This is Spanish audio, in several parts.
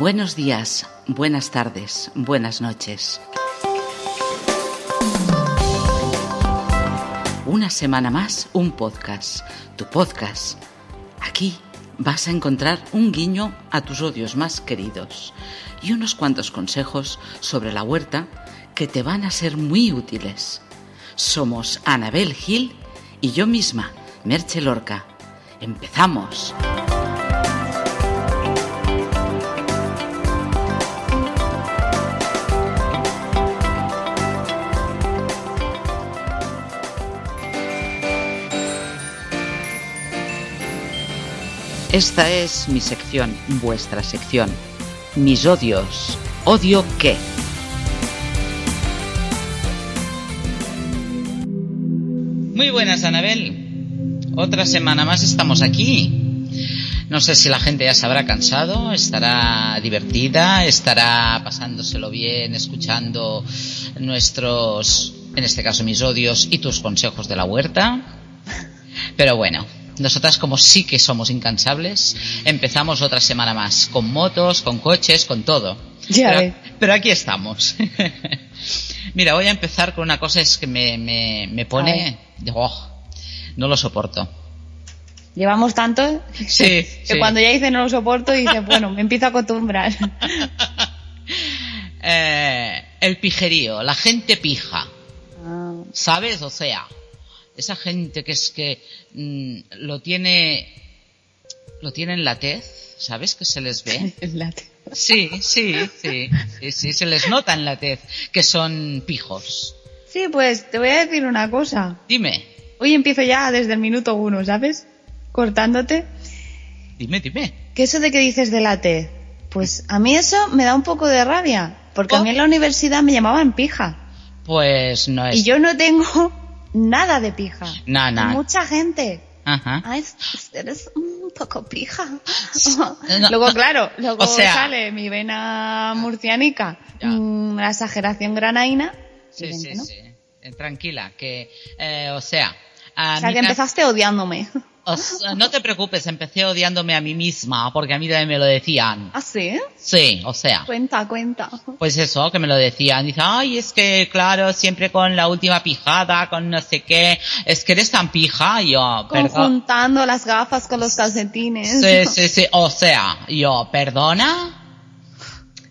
Buenos días, buenas tardes, buenas noches. Una semana más, un podcast, tu podcast. Aquí vas a encontrar un guiño a tus odios más queridos y unos cuantos consejos sobre la huerta que te van a ser muy útiles. Somos Anabel Gil y yo misma, Merche Lorca. ¡Empezamos! Esta es mi sección, vuestra sección. Mis odios. ¿Odio qué? Muy buenas, Anabel. Otra semana más estamos aquí. No sé si la gente ya se habrá cansado, estará divertida, estará pasándoselo bien, escuchando nuestros, en este caso mis odios y tus consejos de la huerta. Pero bueno, nosotras como sí que somos incansables, empezamos otra semana más, con motos, con coches, con todo. Ya pero, pero aquí estamos. Mira, voy a empezar con una cosa es que me, me, me pone... Oh, no lo soporto. Llevamos tanto Sí, que sí. cuando ya dice no lo soporto, dice, bueno, me empiezo a acostumbrar. Eh, el pijerío, la gente pija. Ah, ¿Sabes? O sea, esa gente que es que mm, lo tiene lo tiene en la tez, ¿sabes? Que se les ve. el late. Sí, sí, sí, sí, sí, se les nota en la tez que son pijos. Sí, pues te voy a decir una cosa. Dime, Hoy empiezo ya desde el minuto uno, ¿sabes? Cortándote. dime, dime. ¿Qué eso de que dices de late? Pues a mí eso me da un poco de rabia. Porque a mí en la universidad me llamaban pija. Pues no es Y yo no tengo nada de pija. No, no. Mucha gente. Ajá. Ay, eres un poco pija. No, luego, claro, luego O sea- sale mi vena murcianica, Ya. mm, la exageración granaína. Sí, sí, ¿no? sí. Eh, Tranquila, que, eh, o sea, a O sea, que empezaste odiándome. No te preocupes, empecé odiándome a mí misma, porque a mí también me lo decían. ¿Ah, sí? Sí, o sea. Cuenta, cuenta. Pues eso, que me lo decían. Dice, ay, es que, claro, siempre con la última pijada, con no sé qué. Es que eres tan pija. Y yo, perdón. Conjuntando las gafas con los calcetines. Sí, sí, sí. O sea, yo, perdona.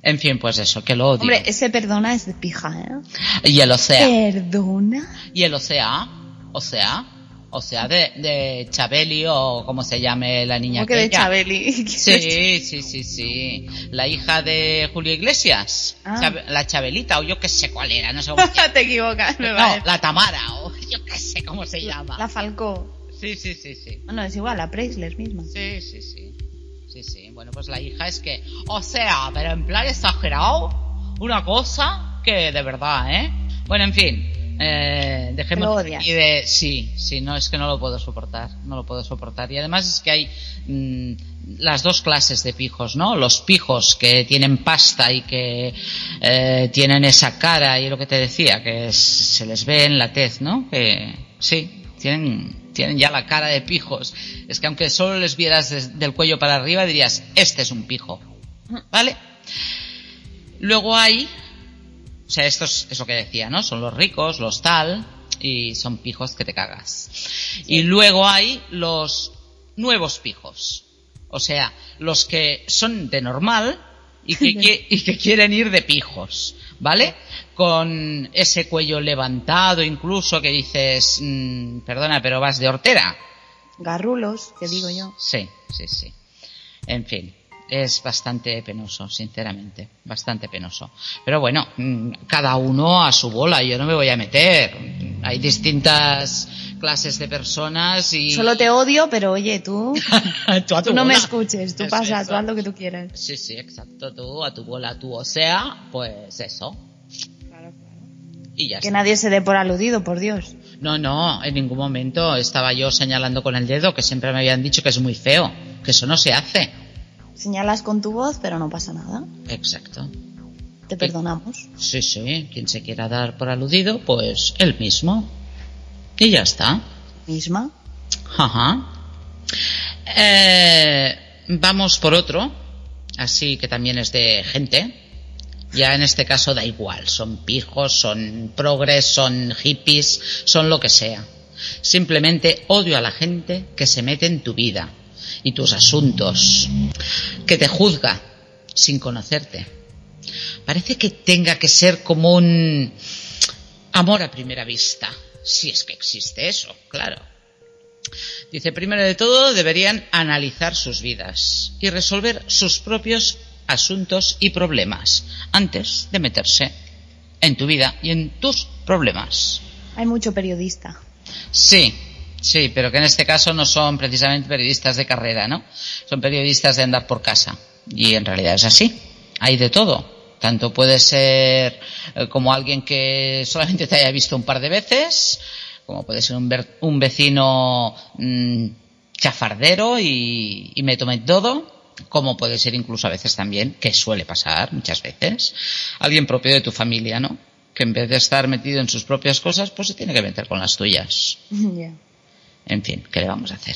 En fin, pues eso, que lo odio. Hombre, ese perdona es de pija, ¿eh? Y el o sea. ¿Perdona? Y el o sea. O sea. O sea, de, de Chabeli o como se llame la niña ¿Cómo que de. Chabeli? Sí, sí, sí, sí. La hija de Julio Iglesias. Ah. Chab- la Chabelita, o yo qué sé cuál era, no sé cómo se Te equivocas, me No, la Tamara, o yo qué sé cómo se llama. La Falcó. Sí, sí, sí, sí. Bueno, es igual, la Preisler misma. Sí, sí, sí. Sí, sí. Bueno, pues la hija es que, o sea, pero en plan exagerado, una cosa que de verdad, ¿eh? Bueno, en fin. Eh, dejemos aquí de sí, sí, no es que no lo puedo soportar, no lo puedo soportar y además es que hay mm, las dos clases de pijos, ¿no? Los pijos que tienen pasta y que eh, tienen esa cara y lo que te decía que es- se les ve en la tez, ¿no? Que sí, tienen tienen ya la cara de pijos. Es que aunque solo les vieras des- del cuello para arriba dirías, este es un pijo. ¿Vale? Luego hay, o sea, esto es, es lo que decía, ¿no? Son los ricos, los tal, y son pijos que te cagas. Y luego hay los nuevos pijos. O sea, los que son de normal y que, y que quieren ir de pijos, ¿vale? Con ese cuello levantado incluso que dices, mm, perdona, pero vas de hortera. Garrulos, que digo yo. Sí, sí, sí. En fin, es bastante penoso, sinceramente, bastante penoso. Pero bueno, mm, cada uno a su bola, yo no me voy a meter. Hay distintas clases de personas y... Solo te odio, pero oye, tú, Tú a tu tú no me escuches, tú Eso, pasa, eso. tú haz lo que tú quieras. Sí, sí, exacto, tú a tu bola, tú o sea, pues eso. Y ya Que está. nadie se dé por aludido, por Dios. No, no, en ningún momento estaba yo señalando con el dedo que siempre me habían dicho que es muy feo, que eso no se hace. Señalas con tu voz, pero no pasa nada. Exacto. Te perdonamos. Sí, sí, quien se quiera dar por aludido, pues él mismo. Y ya está. Misma. Ajá. Eh, vamos por otro. así que también es de gente, ya en este caso da igual, son pijos, son progres, son hippies, son lo que sea. Simplemente odio a la gente que se mete en tu vida y tus asuntos, que te juzga sin conocerte. Parece que tenga que ser como un amor a primera vista, si es que existe eso, claro. Dice, primero de todo, deberían analizar sus vidas y resolver sus propios asuntos y problemas antes de meterse en tu vida y en tus problemas. Hay mucho periodista. Sí, sí, pero que en este caso no son precisamente periodistas de carrera, ¿no? Son periodistas de andar por casa. Y en realidad es así. Hay de todo. Tanto puede ser eh, como alguien que solamente te haya visto un par de veces, como puede ser un, un vecino mmm, chafardero y, me tome todo, como puede ser incluso a veces también, que suele pasar muchas veces, alguien propio de tu familia, ¿no? Que en vez de estar metido en sus propias cosas, pues se tiene que meter con las tuyas. En fin, ¿qué le vamos a hacer?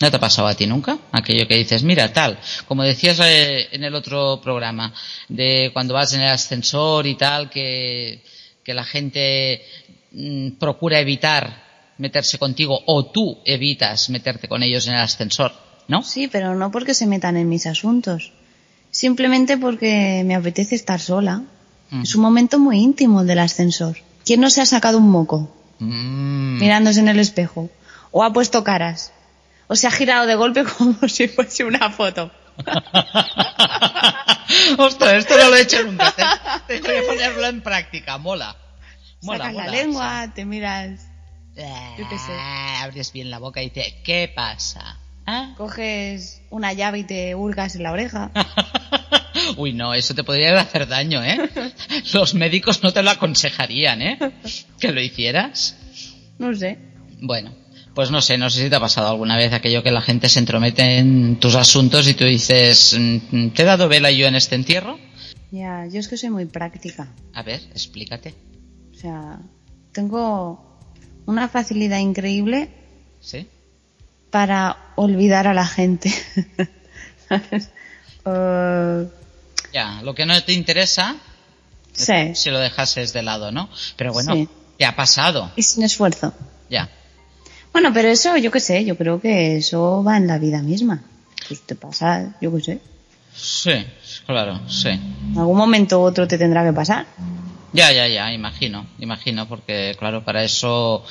¿No te ha pasado a ti nunca? Aquello que dices, mira, tal, como decías eh, en el otro programa, de cuando vas en el ascensor y tal, que, que la gente mmm, procura evitar meterse contigo o tú evitas meterte con ellos en el ascensor, ¿no? Sí, pero no porque se metan en mis asuntos. Simplemente porque me apetece estar sola. Mm. Es un momento muy íntimo el del ascensor. ¿Quién no se ha sacado un moco? Mm. Mirándose en el espejo. O ha puesto caras. O se ha girado de golpe como si fuese una foto. Ostras, esto no lo he hecho nunca. Tengo que ponerlo en práctica. Mola. Mola, Sacas mola. la lengua, te miras. Yo qué sé. Abres bien la boca y dices, ¿qué pasa? ¿Ah? Coges una llave y te hurgas en la oreja. Uy, no, eso te podría hacer daño, ¿eh? Los médicos no te lo aconsejarían, ¿eh? Que lo hicieras. No sé. Bueno, pues no sé, no sé si te ha pasado alguna vez aquello que la gente se entromete en tus asuntos y tú dices, mm, ¿te he dado vela yo en este entierro? Ya, yo es que soy muy práctica. A ver, explícate. O sea, tengo una facilidad increíble ¿Sí? para olvidar a la gente. Uh, Ya, lo que no te interesa, sí. si lo dejases de lado, ¿no? Pero bueno, Sí. te ha pasado, Y sin esfuerzo. ya. Bueno, pero eso, yo qué sé, yo creo que eso va en la vida misma. Pues te pasa, yo qué sé. Sí, claro, sí. En algún momento u otro te tendrá que pasar. Ya, ya, ya, imagino, imagino, porque claro, para eso,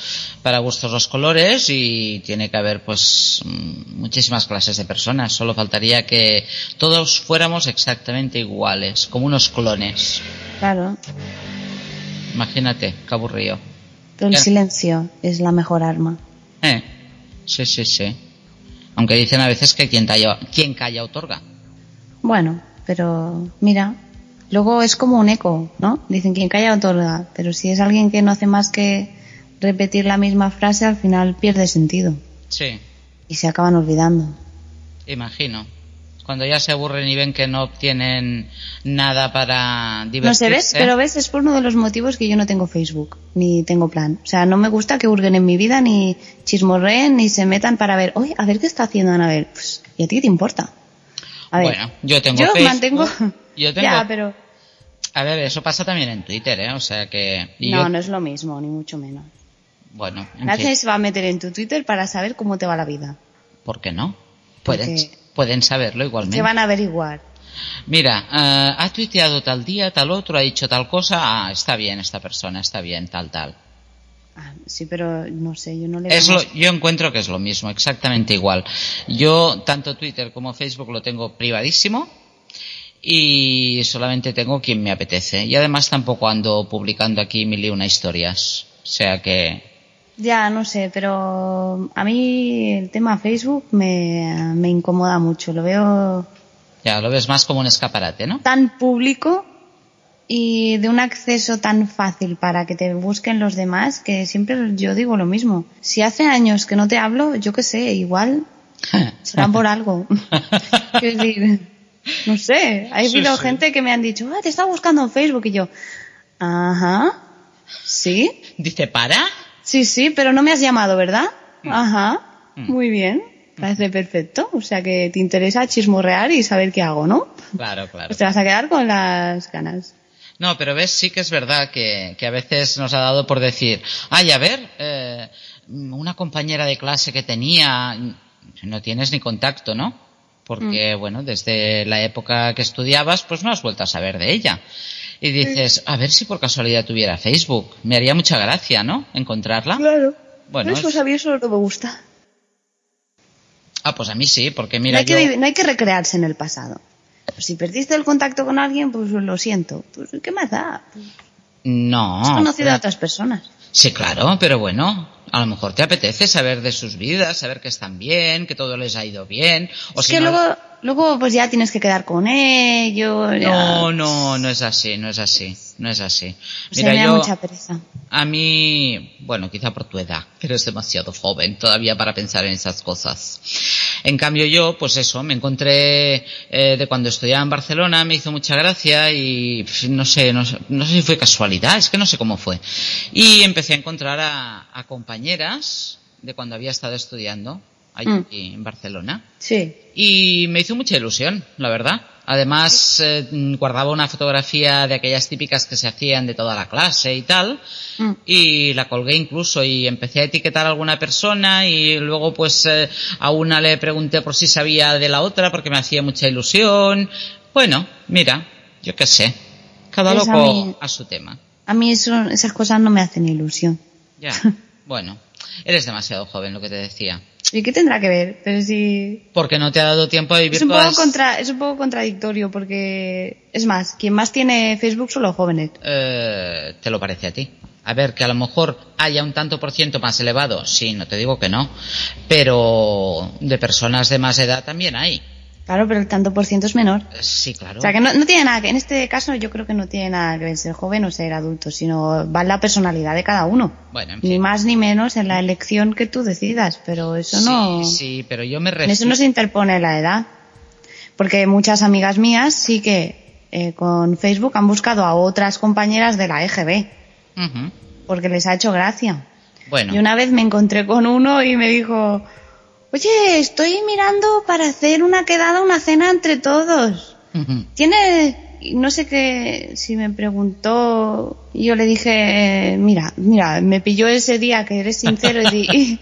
para gustos los colores y tiene que haber pues muchísimas clases de personas. Solo faltaría que todos fuéramos exactamente iguales, como unos clones. Claro. Imagínate, qué aburrido. Pero el Ya. silencio es la mejor arma. Eh, sí, sí, sí. Aunque dicen a veces que quien calla, quien calla otorga. Bueno, pero mira, luego es como un eco, ¿no? Dicen quien calla otorga, pero si es alguien que no hace más que repetir la misma frase, al final pierde sentido Sí, y se acaban olvidando. imagino. Cuando ya se aburren y ven que no obtienen nada para divertirse. No sé, ¿ves? Pero ves, es por uno de los motivos que yo no tengo Facebook, ni tengo plan. O sea, no me gusta que hurguen en mi vida, ni chismorreen, ni se metan para ver, oye, a ver qué está haciendo Anabel. Pues, ¿y a ti qué te importa? A ver, Bueno, yo tengo yo Facebook, mantengo... yo tengo- Ya, pero... A ver, eso pasa también en Twitter, ¿eh? O sea que... y No, yo- no es lo mismo, ni mucho menos. Bueno, en Nadie fin, se va a meter en tu Twitter para saber cómo te va la vida. ¿por qué no? Pueden, Porque- pueden saberlo igualmente. Se van a averiguar. Mira, eh, ha tuiteado tal día, tal otro, ha dicho tal cosa, ah, está bien esta persona, está bien, tal, tal. Ah, sí, pero no sé, yo no le Es lo, yo encuentro que es lo mismo, exactamente igual. Yo, tanto Twitter como Facebook lo tengo privadísimo y solamente tengo quien me apetece. Y además tampoco ando publicando aquí mil y una historias. O sea que, Ya, no sé, pero a mí el tema Facebook me, me incomoda mucho. Lo veo ya lo ves más como un escaparate, ¿no? tan público y de un acceso tan fácil para que te busquen los demás que siempre yo digo lo mismo. Si hace años que no te hablo, yo qué sé, igual será por algo. Quiero decir, no sé, ha habido sí. gente que me han dicho, ah, te está buscando en Facebook y yo, ajá, sí, Dice, ¿para? Sí, sí, pero no me has llamado, ¿verdad? Ajá, Mm. muy bien. parece perfecto. O sea que te interesa chismorrear y saber qué hago, ¿no? Claro, claro. Pues te vas a quedar con las ganas. No, pero ves, sí que es verdad que, que a veces nos ha dado por decir, ay, a ver, eh, una compañera de clase que tenía, no tienes ni contacto, ¿no? Porque, bueno, desde la época que estudiabas, pues no has vuelto a saber de ella. Y dices, a ver si por casualidad tuviera Facebook. Me haría mucha gracia, ¿no? Encontrarla. Claro. Bueno, Eso es- a mí eso no me gusta. Ah, pues a mí sí, porque No mira, hay, yo... no hay que recrearse en el pasado. Pues si perdiste el contacto con alguien, pues lo siento. Pues ¿qué más da? Pues No. has conocido pero- a otras personas. Sí, claro, pero bueno, a lo mejor te apetece saber de sus vidas, saber que están bien, que todo les ha ido bien. O es si que no- luego, luego pues ya tienes que quedar con ellos. ya- No, no, no es así, no es así, no es así. Mira, me da yo, mucha pereza. a mí, bueno, quizá por tu edad, eres demasiado joven todavía para pensar en esas cosas. En cambio yo, pues eso, me encontré eh, de cuando estudiaba en Barcelona, me hizo mucha gracia y no sé, no sé, no sé si fue casualidad, es que no sé cómo fue. Y empecé a encontrar a, a compañeras de cuando había estado estudiando allí Mm. en Barcelona. Sí. Y me hizo mucha ilusión, la verdad. Además, eh, guardaba una fotografía de aquellas típicas que se hacían de toda la clase y tal. Mm. Y la colgué incluso y empecé a etiquetar a alguna persona y luego pues eh, a una le pregunté por si sabía de la otra porque me hacía mucha ilusión. Bueno, mira, yo qué sé. Cada Pues a loco mí- a su tema. A mí eso, esas cosas no me hacen ilusión. Ya. bueno, eres demasiado joven, lo que te decía. ¿Y qué tendrá que ver? Pero si... Porque no te ha dado tiempo a vivir Es un, todas... poco contra, es un poco contradictorio porque... Es más, quien más tiene Facebook son los jóvenes. eh, te lo parece a ti. A ver, que a lo mejor haya un tanto por ciento más elevado, sí, no te digo que no, pero de personas de más edad también hay. Claro, pero el tanto por ciento es menor. Eh, Sí, claro. O sea, que no, no tiene nada que... En este caso yo creo que no tiene nada que ver ser joven o ser adulto, sino va en la personalidad de cada uno. Bueno, en Ni más ni menos en la elección que tú decidas, pero eso sí, no... sí, pero yo me En refiero... eso no se interpone la edad. Porque muchas amigas mías sí que eh, con Facebook han buscado a otras compañeras de la EGB, Ujú. porque les ha hecho gracia. Bueno, Y una vez me encontré con uno y me dijo, oye, estoy mirando para hacer una quedada, una cena entre todos. ¿Tiene, no sé qué, si me preguntó, yo le dije, mira, mira, me pilló ese día que eres sincero y,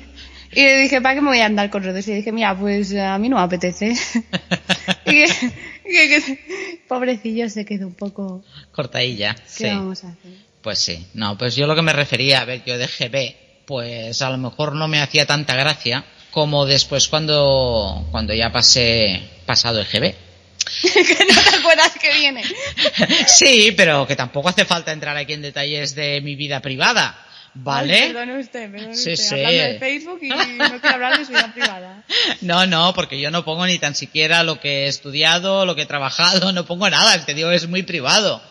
le dije, ¿para qué me voy a andar con rodeos? Y dije, mira, pues a mí no me apetece. y que, que- que- pobrecillo se quedó un poco, cortadilla. ¿qué Sí. vamos a hacer? Pues sí. No, pues yo lo que me refería, a ver, yo de GB, pues a lo mejor no me hacía tanta gracia como después cuando, cuando ya pasé, pasado el GB. que no te acuerdas que viene. Sí, pero que tampoco hace falta entrar aquí en detalles de mi vida privada, Ay, ¿vale? perdone usted, perdone Sí, usted, sí. hablando de Facebook y no quiero hablar de su vida privada. No, no, porque yo no pongo ni tan siquiera lo que he estudiado, lo que he trabajado, no pongo nada, es que digo es muy privado.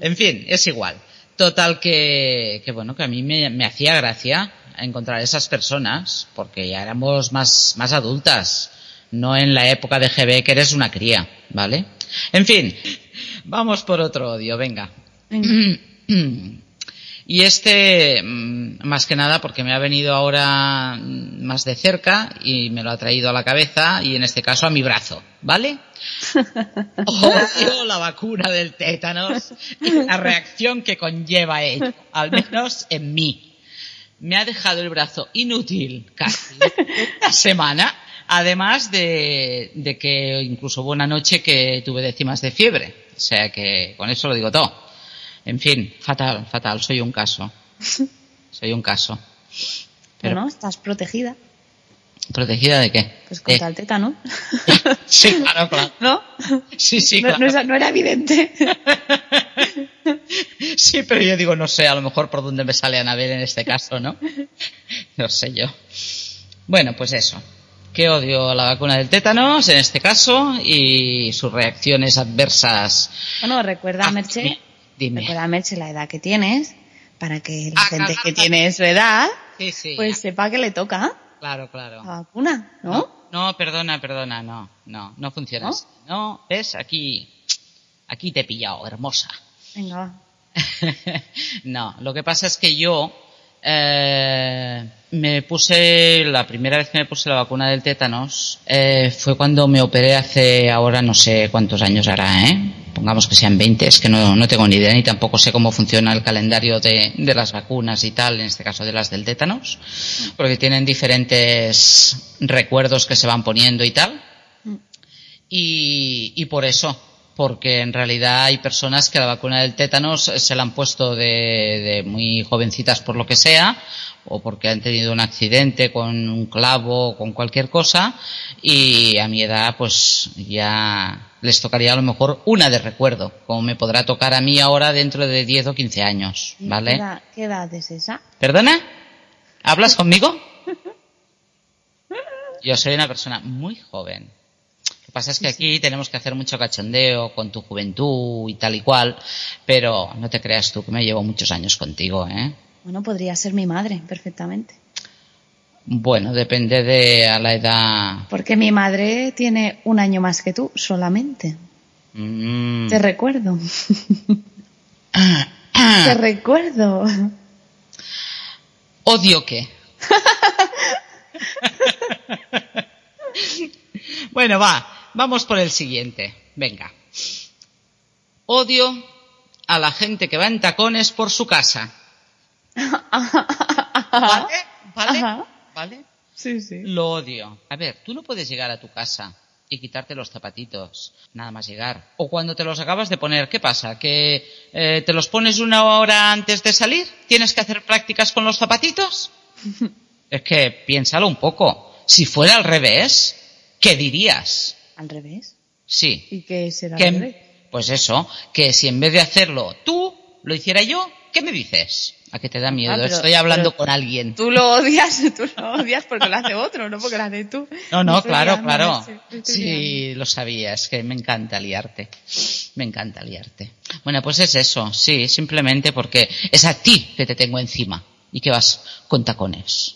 En fin, es igual. Total que, que bueno, que a mí me, me hacía gracia encontrar esas personas, porque ya éramos más, más adultas, no en la época de GB que eres una cría, ¿vale? En fin, vamos por otro odio, venga. Venga. Y este, mm, más que nada, porque me ha venido ahora mm, más de cerca y me lo ha traído a la cabeza y en este caso a mi brazo, ¿vale? Odio la vacuna del tétanos y la reacción que conlleva ello, al menos en mí. Me ha dejado el brazo inútil casi una semana, además de, de que incluso hubo una noche que tuve décimas de fiebre. O sea que con eso lo digo todo. En fin, fatal, fatal, soy un caso. Soy un caso. Pero, Bueno, estás protegida, ¿protegida de qué? pues contra el tétano. Sí, claro, claro. ¿No? Sí, sí, claro. no era evidente. Sí, pero yo digo, no sé, a lo mejor por dónde me sale Anabel en este caso, ¿no? No sé yo. Bueno, pues eso. Que odio la vacuna del tétanos en este caso y sus reacciones adversas. Bueno, recuerda, Ah, Merche, dime, recuerda, Merche, la edad que tienes, para que la Ah, gente claro. que tiene su edad, Sí, sí. pues sepa que le toca Claro, claro. la vacuna, ¿no? No, no, perdona, perdona, no, no, no funciona ¿No? así. No, ves, aquí, aquí te he pillado, hermosa. Venga, va. no, lo que pasa es que yo Eh, me puse, la primera vez que me puse la vacuna del tétanos eh, fue cuando me operé hace ahora no sé cuántos años hará, ¿eh? Pongamos que sean 20, es que no, no tengo ni idea ni tampoco sé cómo funciona el calendario de, de las vacunas y tal, en este caso de las del tétanos, porque tienen diferentes recuerdos que se van poniendo y tal. Y, y por eso, porque en realidad hay personas que la vacuna del tétanos se la han puesto de, de, muy jovencitas por lo que sea, o porque han tenido un accidente con un clavo o con cualquier cosa, y a mi edad pues ya les tocaría a lo mejor una de recuerdo, como me podrá tocar a mí ahora dentro de 10 o 15 años, ¿vale? ¿Qué edad, qué edad es esa? ¿Perdona? ¿Hablas conmigo? Yo soy una persona muy joven. Lo que pasa es que aquí tenemos que hacer mucho cachondeo con tu juventud y tal y cual, pero no te creas tú que me llevo muchos años contigo, ¿eh? Bueno, podría ser mi madre, perfectamente. Bueno, depende de a la edad. Porque mi madre tiene un año más que tú, solamente. Mm. Te recuerdo. Te recuerdo. ¿Odio qué? bueno, va, vamos por el siguiente. Venga. Odio a la gente que va en tacones por su casa. ¿Vale? ¿Vale? Ajá. ¿Vale? Sí, sí. Lo odio. A ver, tú no puedes llegar a tu casa y quitarte los zapatitos, nada más llegar. O cuando te los acabas de poner, ¿qué pasa? ¿Que eh, te los pones una hora antes de salir? ¿Tienes que hacer prácticas con los zapatitos? es que piénsalo un poco. Si fuera al revés, ¿qué dirías? ¿Al revés? Sí. ¿Y qué será Que- al revés? pues eso, que si en vez de hacerlo tú, lo hiciera yo, ¿qué me dices? ¿A qué te da miedo? Ah, Estoy hablando pero- con alguien. Tú lo odias, tú lo odias porque lo hace otro, no porque lo haces tú. No, no, claro, liando, claro. sí, lo sabía, es que me encanta liarte. Me encanta liarte. Bueno, pues es eso, sí, simplemente porque es a ti que te tengo encima y que vas con tacones.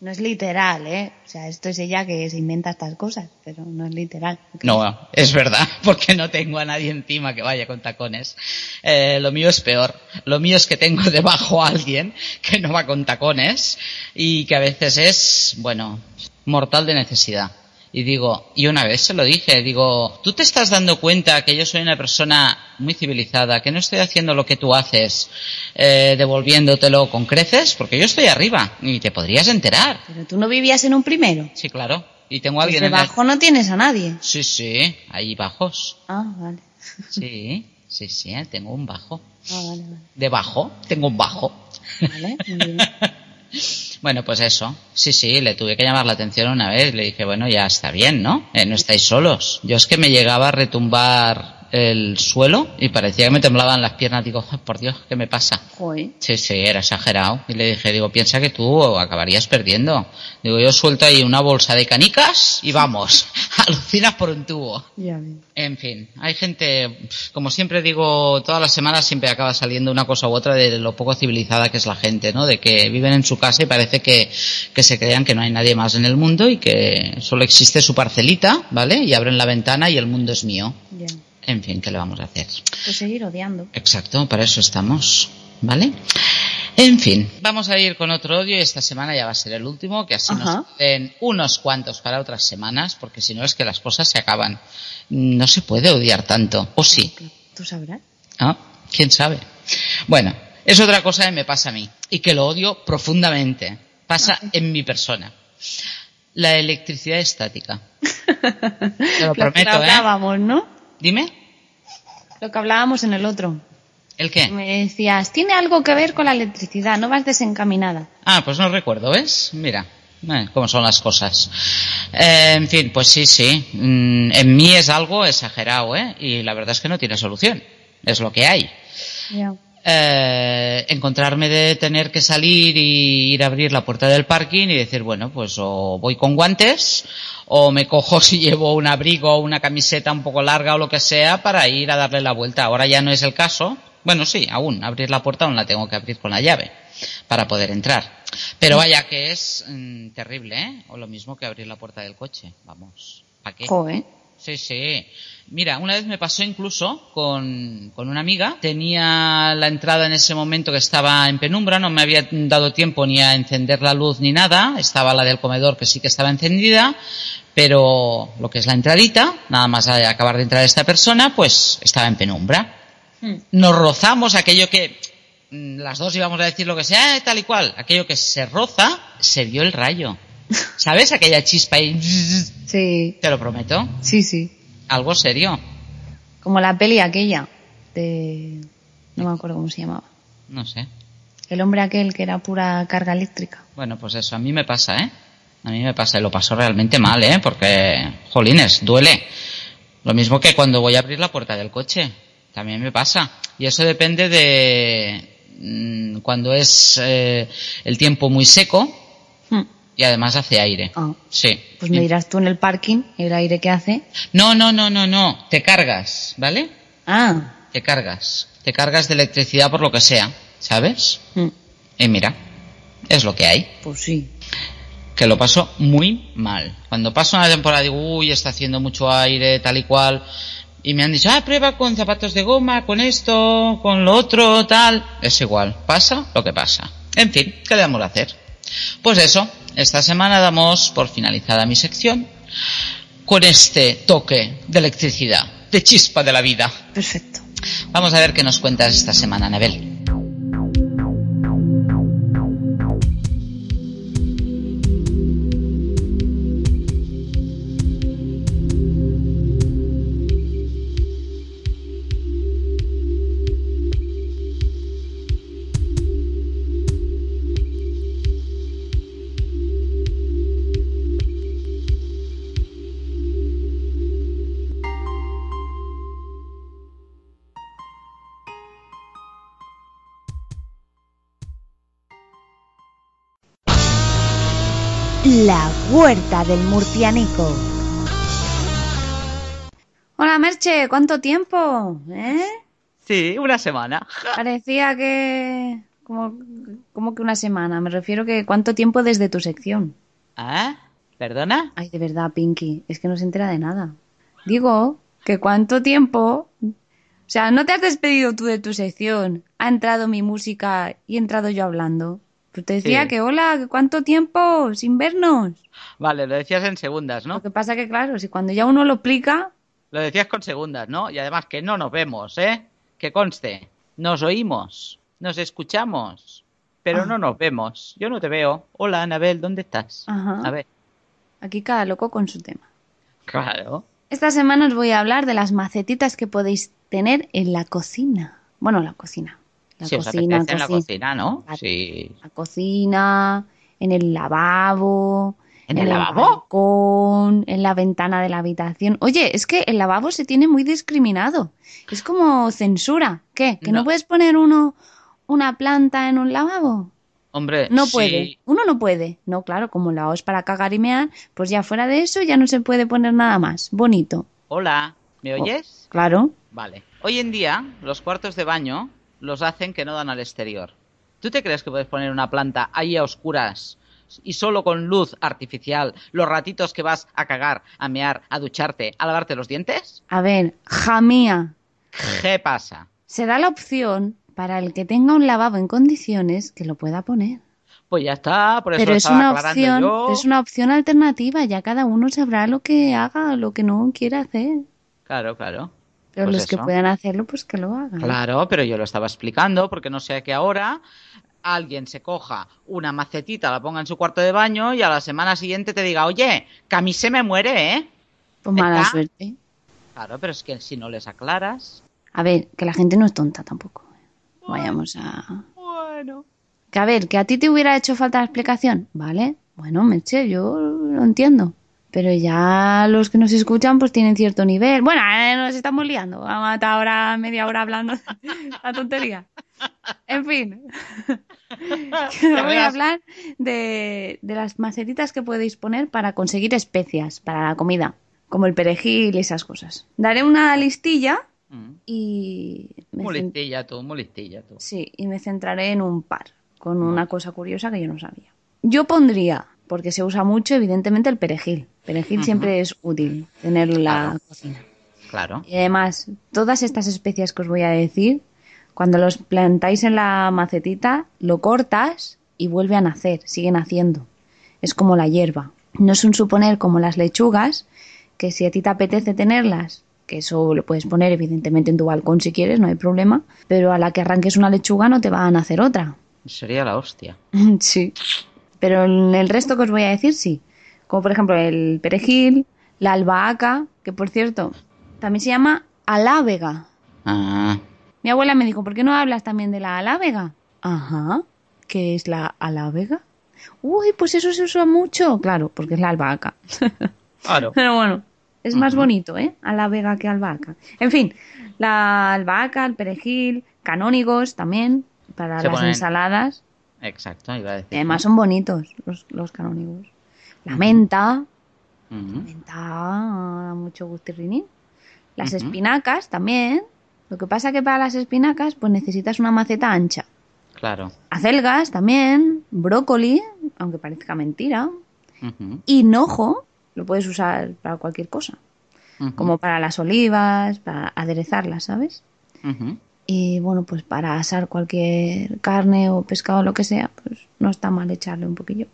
No es literal, ¿eh? O sea, esto es ella que se inventa estas cosas, pero no es literal. No, es verdad, porque no tengo a nadie encima que vaya con tacones. Eh, lo mío es peor. Lo mío es que tengo debajo a alguien que no va con tacones y que a veces es, bueno, mortal de necesidad. Y digo, y una vez se lo dije, digo, ¿tú te estás dando cuenta que yo soy una persona muy civilizada, que no estoy haciendo lo que tú haces, eh, devolviéndotelo con creces? Porque yo estoy arriba y te podrías enterar. Pero tú no vivías en un primero. Sí, claro. Y tengo a alguien en el... debajo no tienes a nadie. Sí, sí, ahí bajos. Ah, vale. Sí, sí, sí, eh, tengo un bajo. Ah, vale, vale. Debajo, tengo un bajo. Vale, muy bien. Bueno, pues eso. Sí, sí, le tuve que llamar la atención una vez. Le dije, bueno, ya está bien, ¿no? Eh, no estáis solos. Yo es que me llegaba a retumbar el suelo y parecía que me temblaban las piernas. Digo, "Ay, por Dios, ¿qué me pasa? Joder. Sí, sí, era exagerado. Y le dije, digo, piensa que tú acabarías perdiendo. Digo, yo suelto ahí una bolsa de canicas y vamos, alucinas por un tubo. Ya. En fin, hay gente, como siempre digo, todas las semanas siempre acaba saliendo una cosa u otra de lo poco civilizada que es la gente, ¿no? De que viven en su casa y parece que, que se crean que no hay nadie más en el mundo y que solo existe su parcelita, ¿vale? Y abren la ventana y el mundo es mío. Ya. En fin, ¿qué le vamos a hacer? Pues seguir odiando. Exacto, para eso estamos, ¿vale? En fin, vamos a ir con otro odio y esta semana ya va a ser el último, que así Ajá. nos den unos cuantos para otras semanas, porque si no es que las cosas se acaban. No se puede odiar tanto, o sí. ¿Tú sabrás? ¿Ah? ¿Quién sabe? Bueno, es otra cosa que me pasa a mí y que lo odio profundamente. Pasa en mi persona. La electricidad estática. Te lo Lo que ¿eh? ¿no? Dime, Lo que hablábamos en el otro. ¿el qué? Me decías, tiene algo que ver con la electricidad, no vas desencaminada. Ah, pues no recuerdo, ¿ves? Mira, eh, cómo son las cosas. Eh, en fin, pues sí, sí. Mm, en mí es algo exagerado, ¿eh? Y la verdad es que no tiene solución. Es lo que hay. Ya. Eh, encontrarme de tener que salir y ir a abrir la puerta del parking y decir, bueno, pues o voy con guantes o me cojo si llevo un abrigo o una camiseta un poco larga o lo que sea para ir a darle la vuelta. Ahora ya no es el caso. Bueno, sí, aún abrir la puerta aún la tengo que abrir con la llave para poder entrar. Pero vaya que es mm, terrible, ¿eh? O lo mismo que abrir la puerta del coche. Vamos, ¿para qué? Joder. Sí, sí. Mira, una vez me pasó incluso con, con, una amiga. Tenía la entrada en ese momento que estaba en penumbra, no me había dado tiempo ni a encender la luz ni nada. Estaba la del comedor que sí que estaba encendida, pero lo que es la entradita, nada más acabar de entrar esta persona, pues estaba en penumbra. Hmm. Nos rozamos aquello que mm, las dos íbamos a decir lo que sea, eh, tal y cual. Aquello que se roza, se vio el rayo. ¿Sabes? Aquella chispa y... Sí. Te lo prometo. Sí, sí. Algo serio. Como la peli aquella de... No me acuerdo cómo se llamaba. No sé. El hombre aquel que era pura carga eléctrica. Bueno, pues eso, a mí me pasa, ¿eh? A mí me pasa y lo paso realmente mal, ¿eh? Porque, jolines, duele. Lo mismo que cuando voy a abrir la puerta del coche. También me pasa. Y eso depende de mm, cuando es eh, el tiempo muy seco hmm. Y además hace aire. Ah. Sí. Pues me dirás tú en el parking el aire que hace. No, no, no, no, no. Te cargas, ¿vale? Ah. Te cargas. Te cargas de electricidad por lo que sea, ¿sabes? Hmm. Y mira, es lo que hay. Pues sí que lo paso muy mal. Cuando paso una temporada digo, uy, está haciendo mucho aire, tal y cual, y me han dicho, ah, prueba con zapatos de goma, con esto, con lo otro, tal. Es igual, pasa lo que pasa. En fin, ¿qué debemos hacer? Pues eso, esta semana damos por finalizada mi sección con este toque de electricidad, de chispa de la vida. Perfecto. Vamos a ver qué nos cuentas esta semana, Anabel. La huerta del murcianico. Hola Merche, ¿cuánto tiempo? ¿Eh? Sí, una semana. Parecía que... Como, como que una semana. Me refiero que cuánto tiempo desde tu sección. ¿Ah? ¿Perdona? Ay, de verdad, Pinky. Es que no se entera de nada. Digo que cuánto tiempo... O sea, ¿no te has despedido tú de tu sección? Ha entrado mi música y he entrado yo hablando. Pues te decía que hola, ¿cuánto tiempo sin vernos? Vale, lo decías en segundas, ¿no? Lo que pasa que, claro, si cuando ya uno lo explica... Lo decías con segundas, ¿no? Y además que no nos vemos, ¿eh? Que conste, nos oímos, nos escuchamos, pero ah. no nos vemos. Yo no te veo. Hola, Anabel, ¿dónde estás? Ajá. A ver. Aquí cada loco con su tema. Claro. Esta semana os voy a hablar de las macetitas que podéis tener en la cocina. Bueno, la cocina. La cocina, en la cocina, ¿no? La, sí. La cocina, en el lavabo. ¿En, el, lavabo? en la ventana de la habitación. Oye, es que el lavabo se tiene muy discriminado. Es como censura. ¿Qué? ¿Que no, puedes poner uno una planta en un lavabo? Hombre, no puede. Uno no puede. No, claro, como el lavabo es para cagar y mear, pues ya fuera de eso ya no se puede poner nada más. Bonito. Hola, ¿me oh, oyes? claro. Vale. Hoy en día, los cuartos de baño los hacen que no dan al exterior. ¿Tú te crees que puedes poner una planta ahí a oscuras y solo con luz artificial los ratitos que vas a cagar, a mear, a ducharte, a lavarte los dientes? A ver, jamía. ¿Qué pasa? Se da la opción para el que tenga un lavabo en condiciones que lo pueda poner. Pues ya está, por eso Pero es una opción, es una opción alternativa, ya cada uno sabrá lo que haga, lo que no quiera hacer. Claro, claro. Pero pues los que puedan hacerlo, pues que lo hagan. Claro, pero yo lo estaba explicando porque no sé que ahora alguien se coja una macetita, la ponga en su cuarto de baño y a la semana siguiente te diga, oye, que a mí se me muere, ¿eh? Pues mala suerte. Claro, pero es que si no les aclaras. A ver, que la gente no es tonta tampoco. Vayamos a. Bueno. Que a ver, que a ti te hubiera hecho falta la explicación, ¿vale? Bueno, Meche, yo lo entiendo. Pero ya los que nos escuchan pues tienen cierto nivel. Bueno, eh, nos estamos liando. Vamos a estar ahora media hora hablando la tontería. En fin. voy a hablar de, las macetitas que podéis poner para conseguir especias para la comida, como el perejil y esas cosas. Daré una listilla mm. y... Tú, muy listilla tú. Sí, y me centraré en un par, con una cosa curiosa que yo no sabía. Yo pondría porque se usa mucho, evidentemente, el perejil. Perejil siempre es útil tenerlo en la cocina. Claro. Y además, todas estas especias que os voy a decir, cuando los plantáis en la macetita, lo cortas y vuelve a nacer, sigue naciendo. Es como la hierba. No es un suponer como las lechugas, que si a ti te apetece tenerlas, que eso lo puedes poner evidentemente en tu balcón si quieres, no hay problema, pero a la que arranques una lechuga no te va a nacer otra. Sería la hostia. sí. Pero en el resto que os voy a decir, sí. Como por ejemplo el perejil, la albahaca, que por cierto, también se llama alávega. Ah, Mi abuela me dijo, ¿por qué no hablas también de la alávega? Ajá. ¿Qué es la alávega? Uy, pues eso se usa mucho. Claro, porque es la albahaca. claro. Pero bueno, es más bonito, ¿eh? Alávega que albahaca. En fin, la albahaca, el perejil, canónigos también, para Se las ponen- ensaladas. Exacto, iba a decir. Además son bonitos los, los canónigos. La menta, Ujú. menta da mucho gustirrinín. Las espinacas también. Lo que pasa que para las espinacas pues necesitas una maceta ancha. Claro. Acelgas también, brócoli, aunque parezca mentira. Ujú. Hinojo, lo puedes usar para cualquier cosa. Como para las olivas, para aderezarlas, ¿sabes? Y bueno, pues para asar cualquier carne o pescado, lo que sea, pues no está mal echarle un poquillo.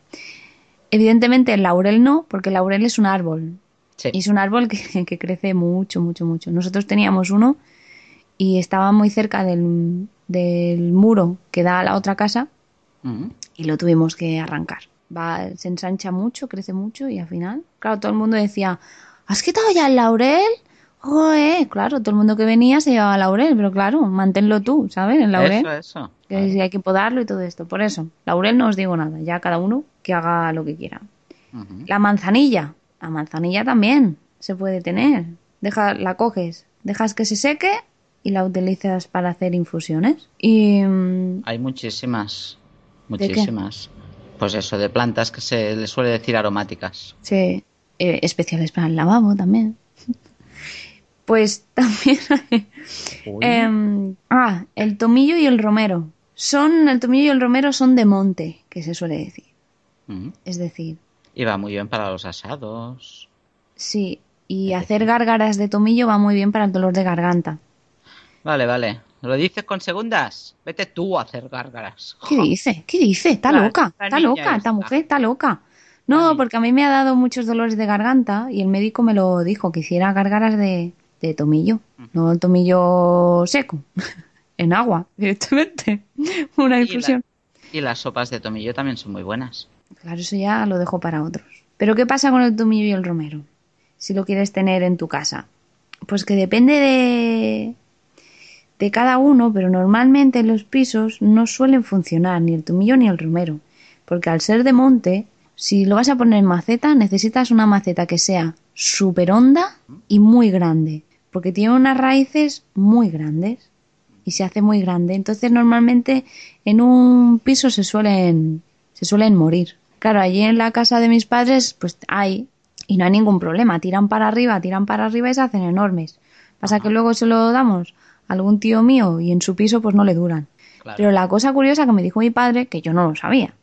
Evidentemente el laurel no, porque el laurel es un árbol. Sí. Y es un árbol que, que crece mucho, mucho, mucho. Nosotros teníamos uno y estaba muy cerca del, del muro que da a la otra casa y lo tuvimos que arrancar. Va, se ensancha mucho, crece mucho y al final, claro, todo el mundo decía, ¿has quitado ya el laurel? Joder, claro, todo el mundo que venía se llevaba laurel, pero claro, manténlo tú, ¿sabes? El laurel, Eso, eso. que si hay que podarlo y todo esto. Por eso, laurel no os digo nada, ya cada uno que haga lo que quiera. La manzanilla, la manzanilla también se puede tener. Deja, la coges, dejas que se seque y la utilizas para hacer infusiones. Y mm, Hay muchísimas. Muchísimas. Pues eso, de plantas que se les suele decir aromáticas. Sí, eh, especiales para el lavabo también. Pues también. Em, ah, el tomillo y el romero. Son, el tomillo y el romero son de monte, que se suele decir. Es decir, Y va muy bien para los asados. sí, y hacer gárgaras de tomillo va muy bien para el dolor de garganta. Vale, vale. ¿Lo dices con segundas? Vete tú a hacer gárgaras. ¿Qué dice? ¿Qué dice? Está La- loca, está loca, esta mujer está loca. No, porque a mí me ha dado muchos dolores de garganta y el médico me lo dijo, que hiciera gárgaras de, de tomillo, no el tomillo seco, en agua, directamente, una Y, infusión. la- y las sopas de tomillo también son muy buenas. Claro, eso ya lo dejo para otros. Pero ¿qué pasa con el tomillo y el romero? Si lo quieres tener en tu casa. Pues que depende de, de cada uno, pero normalmente en los pisos no suelen funcionar ni el tomillo ni el romero. Porque al ser de monte, si lo vas a poner en maceta, necesitas una maceta que sea súper honda y muy grande. Porque tiene unas raíces muy grandes y se hace muy grande. Entonces normalmente en un piso se suelen, se suelen morir. Claro, allí en la casa de mis padres pues hay y no hay ningún problema. Tiran para arriba, tiran para arriba y se hacen enormes. Pasa que luego se lo damos a algún tío mío y en su piso pues no le duran. Claro. Pero la cosa curiosa que me dijo mi padre, que yo no lo sabía,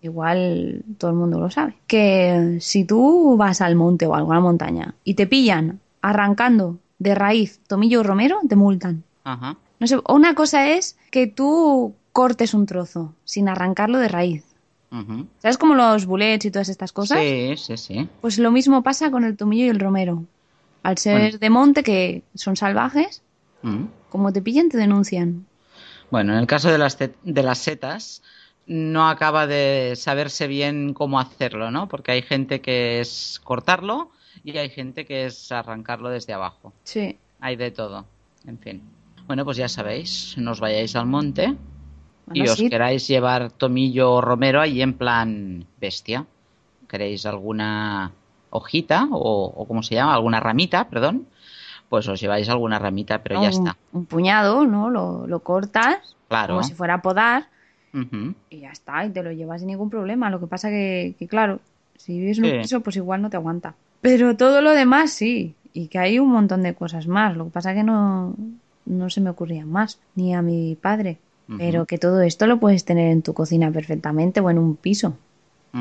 igual todo el mundo lo sabe, que si tú vas al monte o a alguna montaña y te pillan arrancando de raíz tomillo romero, te multan. Ajá. No sé, una cosa es que tú cortes un trozo sin arrancarlo de raíz. ¿Sabes como los bullets y todas estas cosas? Sí, sí, sí. Pues lo mismo pasa con el tomillo y el romero. Al ser Bueno. de monte, que son salvajes, como te pillan, te denuncian. Bueno, en el caso de las, de las setas, no acaba de saberse bien cómo hacerlo, ¿no? Porque hay gente que es cortarlo y hay gente que es arrancarlo desde abajo. Sí. Hay de todo. En fin. Bueno, pues ya sabéis, no os vayáis al monte y os sí, queráis llevar tomillo o romero ahí en plan bestia. ¿Queréis alguna hojita o, o cómo se llama? ¿Alguna ramita, perdón? Pues os lleváis alguna ramita, pero ya está. un puñado, ¿no? Lo, lo cortas Claro. como si fuera a podar y ya está, y te lo llevas sin ningún problema. Lo que pasa que, que claro, si vives en Sí. un piso, pues igual no te aguanta. Pero todo lo demás sí, y que hay un montón de cosas más. Lo que pasa que no, no se me ocurrían más, ni a mi padre. Pero que todo esto lo puedes tener en tu cocina perfectamente o en un piso.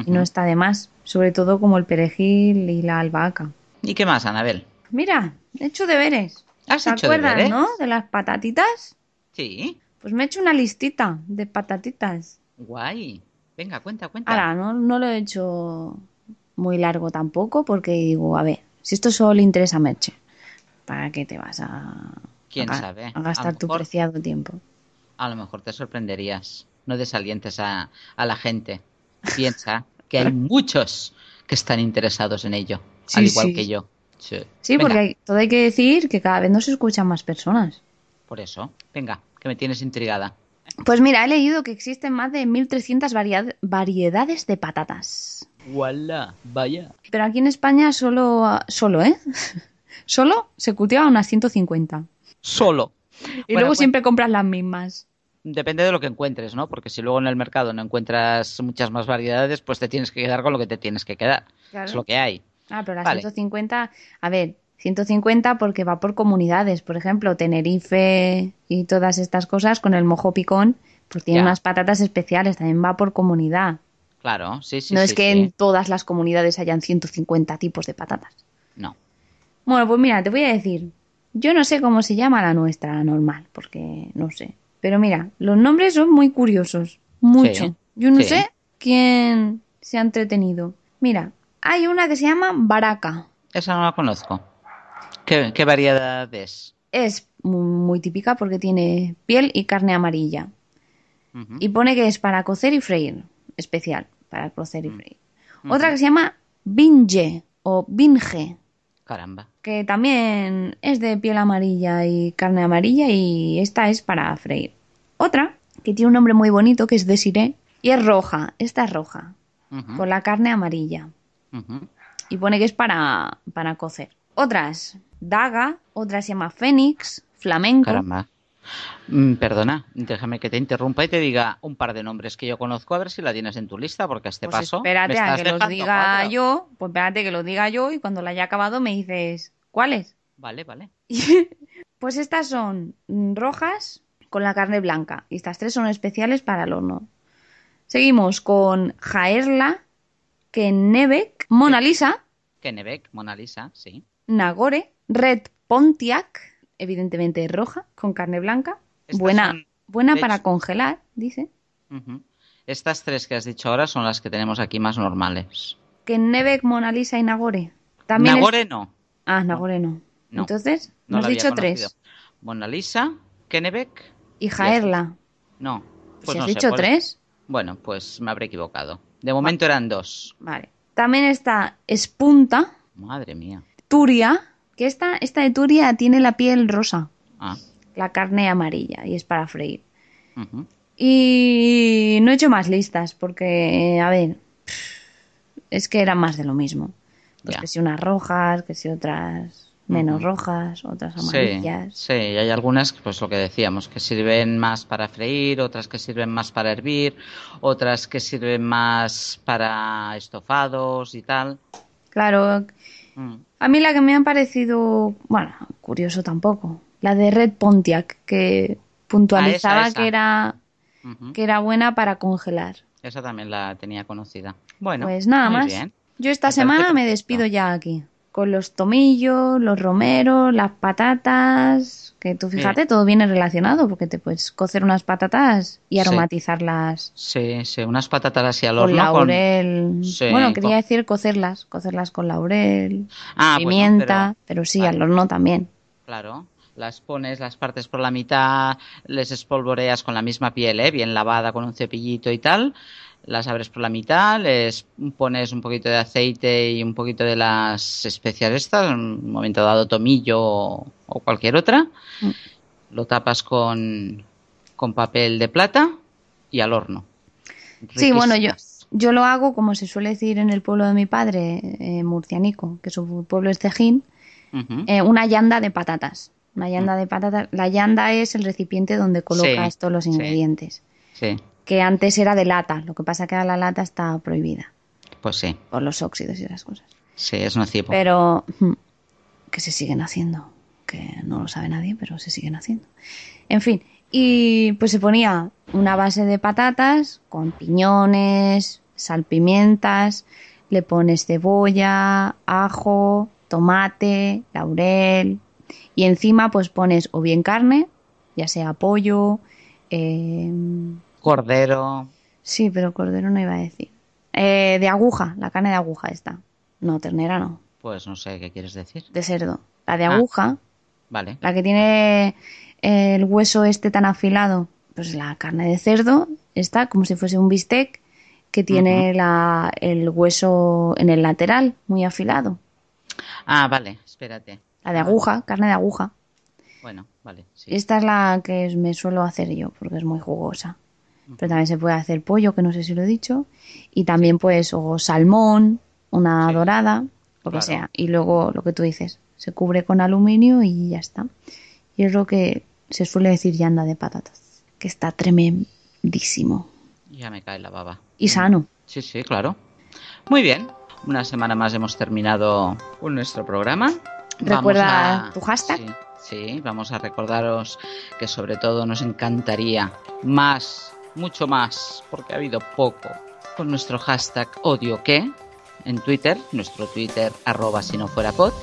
y no está de más, sobre todo como el perejil y la albahaca. ¿Y qué más, Anabel? Mira, he hecho deberes. ¿Has ¿Te hecho acuerdas, deberes? no? De las patatitas. Sí. Pues me he hecho una listita de patatitas. Guay. Venga, cuenta, cuenta. Ahora, no, no lo he hecho muy largo tampoco porque digo, a ver, si esto solo le interesa a Merche, ¿para qué te vas a, ¿Quién a ga- sabe? a A gastar tu mejor- preciado tiempo? A lo mejor te sorprenderías. No desalientes a, a la gente. Piensa que hay muchos que están interesados en ello, Sí, al igual sí. que yo. Sí, porque hay- todo hay que decir que cada vez nos escuchan más personas. Por eso, venga, que me tienes intrigada. Pues mira, he leído que existen más de 1.300 varia- variedades de patatas. ¡Wala! Vaya. Pero aquí en España solo, solo, ¿eh? solo se cultivan unas 150. Solo. Y Bueno, luego pues- siempre compras las mismas. Depende de lo que encuentres, ¿no? Porque si luego en el mercado no encuentras muchas más variedades, pues te tienes que quedar con lo que te tienes que quedar. Claro. Es lo que hay. Ah, pero las Vale. 150, a ver, 150 porque va por comunidades. Por ejemplo, Tenerife y todas estas cosas con el mojo picón, pues tienen Ya. unas patatas especiales, también va por comunidad. Claro, sí, sí. no sí, es que sí. en todas las comunidades hayan 150 tipos de patatas. No. Bueno, pues mira, te voy a decir, yo no sé cómo se llama la nuestra, la normal, porque no sé. Pero mira, los nombres son muy curiosos, mucho. Sí, Yo no sé quién se ha entretenido. Mira, hay una que se llama Baraca. Esa no la conozco. ¿Qué, qué variedad es? Es muy, típica porque tiene piel y carne amarilla. Y pone que es para cocer y freír, especial, para cocer y Mm. freír. Otra que se llama Binge o Binge. Caramba. que también es de piel amarilla y carne amarilla y esta es para freír. Otra, que tiene un nombre muy bonito, que es Desiree, y es roja, esta es roja, con la carne amarilla, y pone que es para, para cocer. Otras, Daga, otra se llama Fénix, Flamenco. Caramba. Mm, perdona, déjame que te interrumpa y te diga un par de nombres que yo conozco, a ver si la tienes en tu lista, porque a este Pues paso. espérate me a que los diga yo, pues espérate que los diga yo y cuando la haya acabado me dices, ¿cuáles? Vale, vale. Pues estas son mm, rojas con la carne blanca y estas tres son especiales para el horno. Seguimos con Jaerla, Kennebec, Mona Lisa, Kennebec, Mona Lisa, sí. Nagore, Red Pontiac, evidentemente roja con carne blanca, Estas buena, son, buena para hecho- congelar, dice. Estas tres que has dicho ahora son las que tenemos aquí más normales. Kennebec, Mona Lisa y Nagore. También es- Nagore no. Ah, Nagore no. No. Entonces, no nos has dicho conocido. tres. Mona Lisa, Kennebec, Y Jaerla. no. Si Pues has no sé, dicho tres, Bueno, pues me habré equivocado. De momento eran dos. vale. También está Espunta, Madre mía. Turia, que esta, esta de Turia tiene la piel rosa, Ah. la carne amarilla y es para freír. Y no he hecho más listas porque, a ver, es que eran más de lo mismo. Pues Ya. que si unas rojas, que si otras menos rojas, otras Sí, amarillas. sí, y hay algunas, pues lo que decíamos, que sirven más para freír, otras que sirven más para hervir, otras que sirven más para estofados y tal. Claro, Mm. a mí la que me ha parecido, bueno, curioso tampoco, la de Red Pontiac, que puntualizaba Ah, esa, esa. que era que era buena para congelar. Esa también la tenía conocida. Bueno, Pues nada más. bien. Yo esta Me semana me despido ya aquí. Con los tomillos, los romeros, las patatas. Que tú fíjate, todo viene relacionado porque te puedes cocer unas patatas y aromatizarlas Sí, sí, unas patatas así al con horno. laurel. Sí, bueno, quería con- decir cocerlas, cocerlas con laurel, Ah, bueno, pimienta, pero- pero, sí, vale. al horno también. Claro, las pones, las partes por la mitad, les espolvoreas con la misma piel, ¿eh? bien lavada con un cepillito y tal, las abres por la mitad, les pones un poquito de aceite y un poquito de las especias estas, en un momento dado tomillo o, o cualquier otra, Mm. lo tapas con, con papel de plata y al horno. Sí, bueno, yo, yo lo hago como se suele decir en el pueblo de mi padre, eh, murcianico, que su pueblo es Cejín, Ujú. eh, una llanda de patatas. Una llanda de patatas. La llanda es el recipiente donde colocas Sí, todos los sí. ingredientes. Sí, Que antes era de lata, lo que pasa que ahora la lata está prohibida pues sí, por los óxidos y esas cosas. sí, es nocivo. Pero hmm, que se siguen haciendo, que no lo sabe nadie, pero se siguen haciendo. En fin, y pues se ponía una base de patatas con piñones, salpimientas, le pones cebolla, ajo, tomate, laurel y encima pues pones o bien carne, ya sea pollo, eh, cordero. Sí, pero cordero no iba a decir. Eh, de aguja, la carne de aguja esta. No, ternera no. Pues no sé qué quieres decir. De cerdo. La de ah, aguja. vale. La que tiene el hueso este tan afilado. Pues la carne de cerdo está como si fuese un bistec que tiene la, el hueso en el lateral muy afilado. Ah, vale, espérate. La de aguja, carne de aguja. Bueno, vale. Esta es la que me suelo hacer yo porque es muy jugosa. Pero también se puede hacer pollo, que no sé si lo he dicho. Y también, pues, o salmón, una dorada, lo que sea. Y luego lo que tú dices, se cubre con aluminio y ya está. Y es lo que se suele decir yanda de patatas, que está tremendísimo. Ya me cae la baba. Y sano. Sí, sí, claro. Muy bien. Una semana más hemos terminado con nuestro programa. ¿Recuerda tu hashtag? sí, vamos a recordaros que sobre todo nos encantaría más, mucho más, porque ha habido poco, con nuestro hashtag odio que en Twitter, nuestro Twitter arroba si no fuera pod.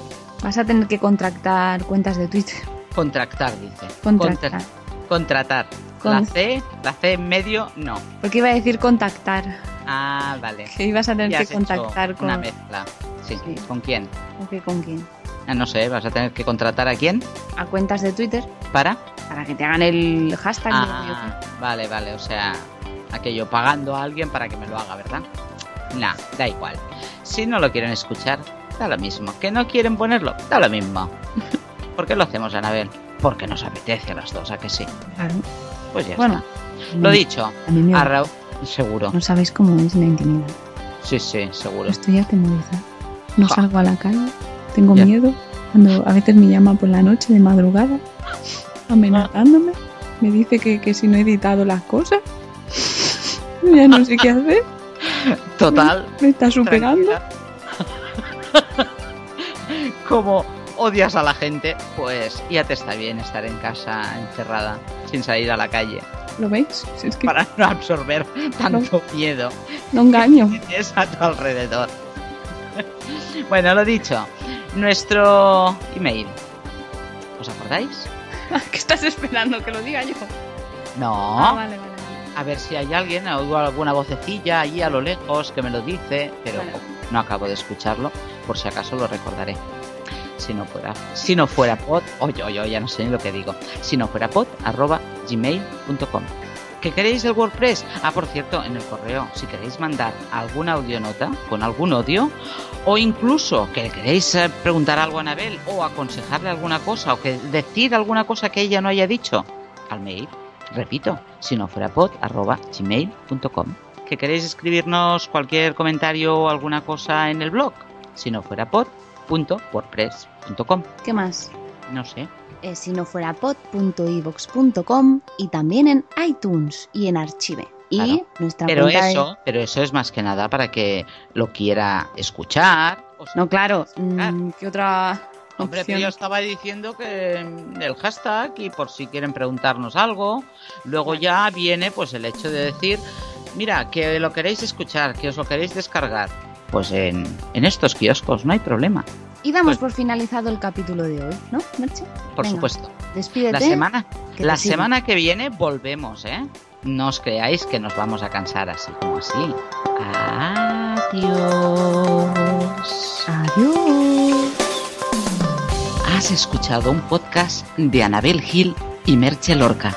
Vas a tener que contractar cuentas de Twitter. Contractar, dice. Contractar. contratar. La C, la C en medio, no. Porque iba a decir contactar. Ah, vale. Que ibas a tener que contactar con. Una mezcla. Sí. ¿Con quién? ¿Con quién? Ah, no sé, vas a tener que contratar a quién? A cuentas de Twitter. ¿Para? Para que te hagan el hashtag. Ah, vale, vale. O sea, aquello pagando a alguien para que me lo haga, ¿verdad? Nah, da igual. Si no lo quieren escuchar, da lo mismo. ¿Que no quieren ponerlo? Da lo mismo. ¿Por qué lo hacemos, Anabel? Porque nos apetece a las dos, ¿a que sí? Claro. Pues ya bueno, está. Lo dicho, a, mí me a seguro. No sabéis cómo es la intimidad. Sí, sí, seguro. Estoy atemorizada. No salgo a la calle, tengo miedo. Cuando a veces me llama por la noche de madrugada, amenazándome. Me dice que, que si no he editado las cosas, ya no sé qué hacer. Total. Me está superando. Como odias a la gente, pues ya te está bien estar en casa encerrada, sin salir a la calle. ¿Lo veis? Para no absorber tanto miedo. No engaño. Es a tu alrededor. bueno, lo dicho. Nuestro email. ¿Os acordáis? ¿Qué estás esperando? ¿Que lo diga yo? No. Ah, vale, vale a ver si hay alguien, o alguna vocecilla allí a lo lejos que me lo dice, pero no acabo de escucharlo, por si acaso lo recordaré. Si no fuera, si no fuera pod, oye, oye, ya no sé ni lo que digo. Si no fuera pod, arroba gmail.com. ¿Qué queréis del WordPress? Ah, por cierto, en el correo, si queréis mandar alguna audionota con algún audio, o incluso que le queréis eh, preguntar algo a Anabel, o aconsejarle alguna cosa, o que decir alguna cosa que ella no haya dicho, al mail Repito, si no fuera pod, arroba gmail.com. ¿Que queréis escribirnos cualquier comentario o alguna cosa en el blog? Si no fuera pod, punto, wordpress.com. ¿Qué más? No sé. Eh, si no fuera pod.ivox.com y también en iTunes y en Archive. Y nuestra pero eso, pero eso es más que nada para que lo quiera escuchar. no, claro. Mm, ¿Qué otra Hombre, yo estaba diciendo que el hashtag y por si quieren preguntarnos algo. Luego ya viene pues el hecho de decir, mira, que lo queréis escuchar, que os lo queréis descargar. Pues en, estos kioscos, no hay problema. Y damos pues por finalizado el capítulo de hoy, ¿no, Merche? Por supuesto. Despídete. La semana, la semana que viene volvemos, ¿eh? No os creáis que nos vamos a cansar así como así. Adiós. Adiós. Has escuchado un podcast de Anabel Gil y Merche Lorca.